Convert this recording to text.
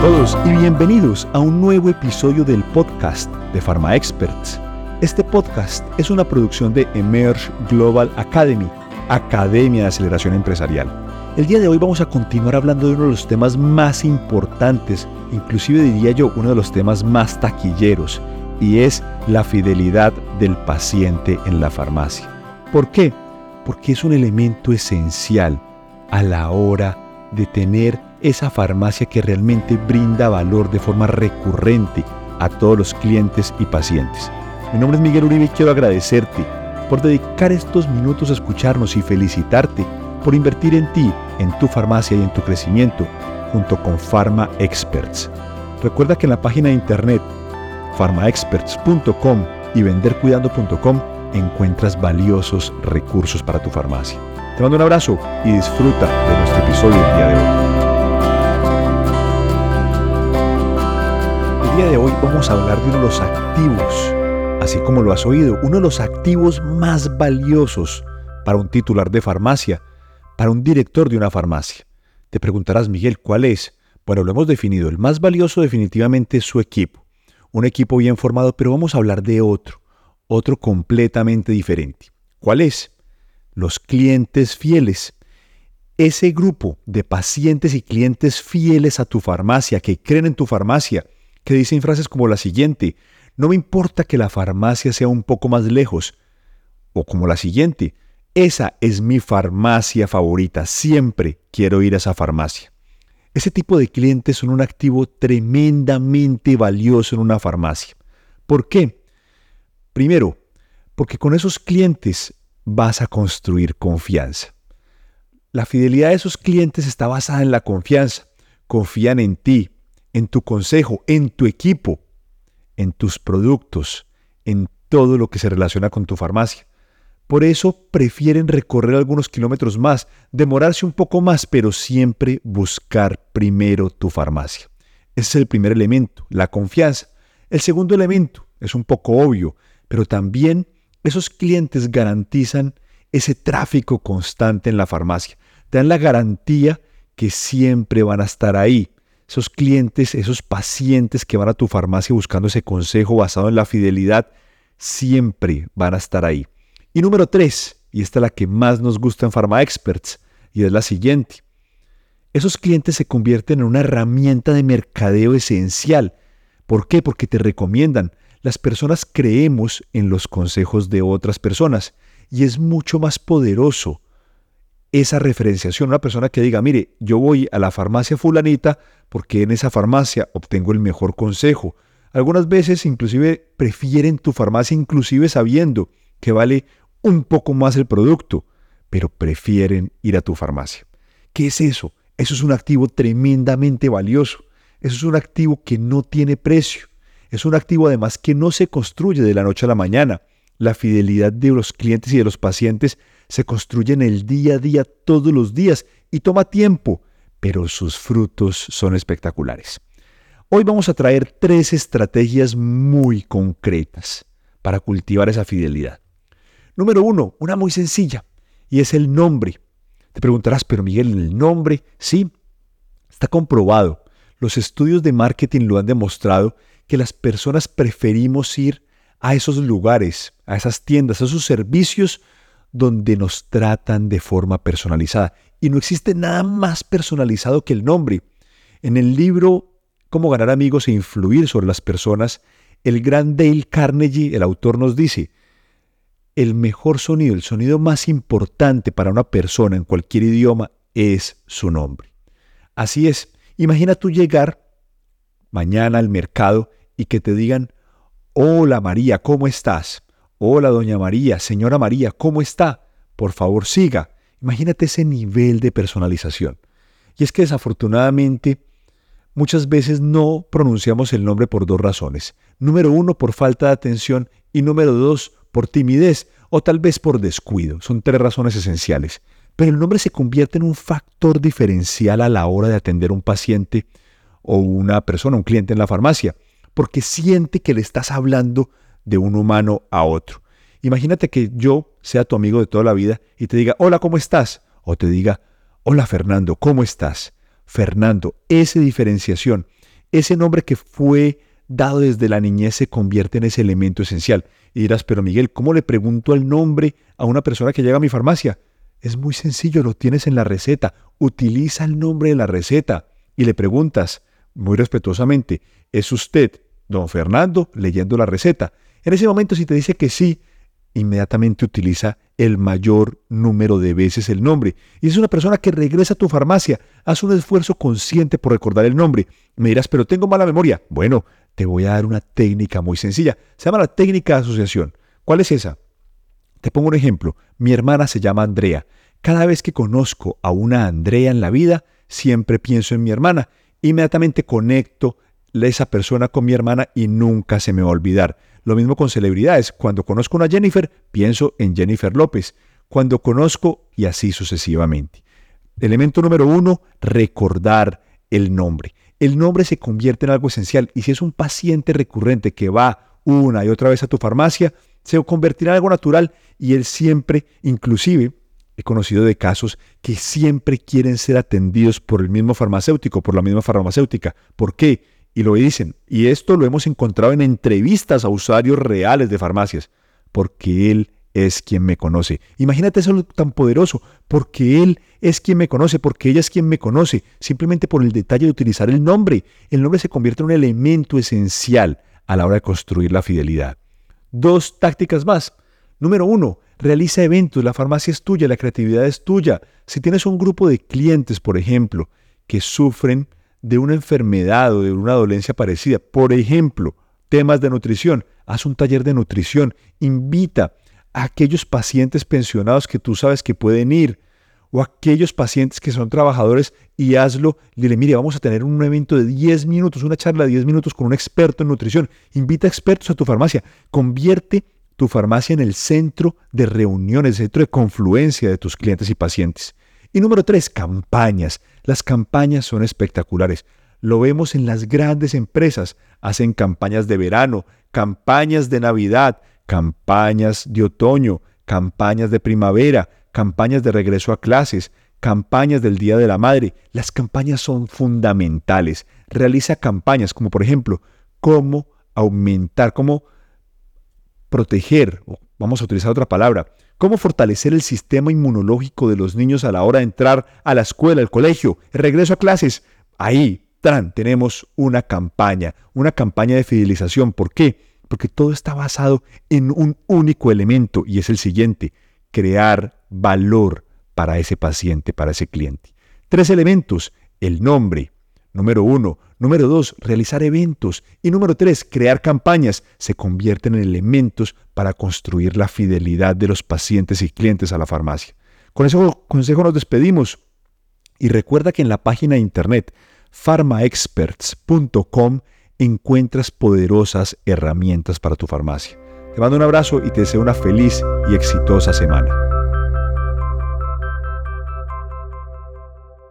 todos y bienvenidos a un nuevo episodio del podcast de Pharma Experts. Este podcast es una producción de Emerge Global Academy, Academia de Aceleración Empresarial. El día de hoy vamos a continuar hablando de uno de los temas más importantes, inclusive diría yo uno de los temas más taquilleros, y es la fidelidad del paciente en la farmacia. ¿Por qué? Porque es un elemento esencial a la hora de tener esa farmacia que realmente brinda valor de forma recurrente a todos los clientes y pacientes. Mi nombre es Miguel Uribe y quiero agradecerte por dedicar estos minutos a escucharnos y felicitarte por invertir en ti, en tu farmacia y en tu crecimiento junto con Pharma Experts. Recuerda que en la página de internet pharmaexperts.com y vendercuidando.com encuentras valiosos recursos para tu farmacia. Te mando un abrazo y disfruta de nuestro episodio el día de hoy. El día de hoy vamos a hablar de uno de los activos, así como lo has oído, uno de los activos más valiosos para un titular de farmacia, para un director de una farmacia. Te preguntarás, Miguel, ¿cuál es? Bueno, lo hemos definido. El más valioso definitivamente es su equipo. Un equipo bien formado, pero vamos a hablar de otro, otro completamente diferente. ¿Cuál es? Los clientes fieles. Ese grupo de pacientes y clientes fieles a tu farmacia, que creen en tu farmacia, que dicen frases como la siguiente, no me importa que la farmacia sea un poco más lejos, o como la siguiente, esa es mi farmacia favorita, siempre quiero ir a esa farmacia. Ese tipo de clientes son un activo tremendamente valioso en una farmacia. ¿Por qué? Primero, porque con esos clientes vas a construir confianza. La fidelidad de esos clientes está basada en la confianza. Confían en ti, en tu consejo, en tu equipo, en tus productos, en todo lo que se relaciona con tu farmacia. Por eso prefieren recorrer algunos kilómetros más, demorarse un poco más, pero siempre buscar primero tu farmacia. Ese es el primer elemento, la confianza. El segundo elemento es un poco obvio, pero también esos clientes garantizan ese tráfico constante en la farmacia. Te dan la garantía que siempre van a estar ahí, esos clientes, esos pacientes que van a tu farmacia buscando ese consejo basado en la fidelidad, siempre van a estar ahí. Y número tres, y esta es la que más nos gusta en Pharma Experts, y es la siguiente. Esos clientes se convierten en una herramienta de mercadeo esencial. ¿Por qué? Porque te recomiendan. Las personas creemos en los consejos de otras personas y es mucho más poderoso esa referenciación, una persona que diga, mire, yo voy a la farmacia fulanita porque en esa farmacia obtengo el mejor consejo. Algunas veces inclusive prefieren tu farmacia inclusive sabiendo que vale un poco más el producto, pero prefieren ir a tu farmacia. ¿Qué es eso? Eso es un activo tremendamente valioso. Eso es un activo que no tiene precio. Es un activo además que no se construye de la noche a la mañana. La fidelidad de los clientes y de los pacientes se construyen el día a día todos los días y toma tiempo, pero sus frutos son espectaculares. Hoy vamos a traer tres estrategias muy concretas para cultivar esa fidelidad. Número uno, una muy sencilla, y es el nombre. Te preguntarás, pero Miguel, ¿el nombre? Sí, está comprobado. Los estudios de marketing lo han demostrado que las personas preferimos ir a esos lugares, a esas tiendas, a esos servicios donde nos tratan de forma personalizada. Y no existe nada más personalizado que el nombre. En el libro Cómo ganar amigos e influir sobre las personas, el gran Dale Carnegie, el autor, nos dice, el mejor sonido, el sonido más importante para una persona en cualquier idioma es su nombre. Así es, imagina tú llegar mañana al mercado y que te digan, hola María, ¿cómo estás? Hola, doña María, señora María, ¿cómo está? Por favor, siga. Imagínate ese nivel de personalización. Y es que desafortunadamente muchas veces no pronunciamos el nombre por dos razones. Número uno, por falta de atención y número dos, por timidez o tal vez por descuido. Son tres razones esenciales. Pero el nombre se convierte en un factor diferencial a la hora de atender a un paciente o una persona, un cliente en la farmacia, porque siente que le estás hablando de un humano a otro. Imagínate que yo sea tu amigo de toda la vida y te diga, hola, ¿cómo estás? O te diga, hola Fernando, ¿cómo estás? Fernando, esa diferenciación, Ese nombre que fue dado desde la niñez se convierte en ese elemento esencial. Y dirás, pero Miguel, ¿cómo le pregunto el nombre a una persona que llega a mi farmacia? Es muy sencillo, lo tienes en la receta. Utiliza el nombre de la receta y le preguntas, muy respetuosamente, ¿es usted don Fernando leyendo la receta? En ese momento, si te dice que sí, inmediatamente utiliza el mayor número de veces el nombre. Y es una persona que regresa a tu farmacia, haz un esfuerzo consciente por recordar el nombre. Me dirás, pero tengo mala memoria. Bueno, te voy a dar una técnica muy sencilla. Se llama la técnica de asociación. ¿Cuál es esa? Te pongo un ejemplo. Mi hermana se llama Andrea. Cada vez que conozco a una Andrea en la vida, siempre pienso en mi hermana. Inmediatamente conecto esa persona con mi hermana y nunca se me va a olvidar. Lo mismo con celebridades. Cuando conozco a una Jennifer, pienso en Jennifer López. Cuando conozco y así sucesivamente. Elemento número uno, recordar el nombre el nombre se convierte en algo esencial y si es un paciente recurrente que va una y otra vez a tu farmacia, se convertirá en algo natural y él siempre, inclusive, he conocido de casos que siempre quieren ser atendidos por el mismo farmacéutico, por la misma farmacéutica. ¿Por qué? Y lo dicen, y esto lo hemos encontrado en entrevistas a usuarios reales de farmacias, porque él es quien me conoce. Imagínate eso tan poderoso, porque Él es quien me conoce, porque ella es quien me conoce, simplemente por el detalle de utilizar el nombre. El nombre se convierte en un elemento esencial a la hora de construir la fidelidad. Dos tácticas más. Número uno, realiza eventos, la farmacia es tuya, la creatividad es tuya. Si tienes un grupo de clientes, por ejemplo, que sufren de una enfermedad o de una dolencia parecida, por ejemplo, temas de nutrición, haz un taller de nutrición, invita aquellos pacientes pensionados que tú sabes que pueden ir, o aquellos pacientes que son trabajadores y hazlo, dile, mire, vamos a tener un evento de 10 minutos, una charla de 10 minutos con un experto en nutrición. Invita expertos a tu farmacia, convierte tu farmacia en el centro de reuniones, centro de confluencia de tus clientes y pacientes. Y número tres, campañas. Las campañas son espectaculares. Lo vemos en las grandes empresas. Hacen campañas de verano, campañas de Navidad, campañas de otoño, campañas de primavera, campañas de regreso a clases, campañas del Día de la Madre. Las campañas son fundamentales. Realiza campañas como por ejemplo, cómo aumentar, cómo proteger, vamos a utilizar otra palabra, cómo fortalecer el sistema inmunológico de los niños a la hora de entrar a la escuela, al colegio, el regreso a clases. Ahí, tran, tenemos una campaña, una campaña de fidelización. ¿Por qué? porque todo está basado en un único elemento y es el siguiente, crear valor para ese paciente, para ese cliente. Tres elementos, el nombre, número uno, número dos, realizar eventos y número tres, crear campañas, se convierten en elementos para construir la fidelidad de los pacientes y clientes a la farmacia. Con ese consejo nos despedimos y recuerda que en la página de internet pharmaexperts.com encuentras poderosas herramientas para tu farmacia. Te mando un abrazo y te deseo una feliz y exitosa semana.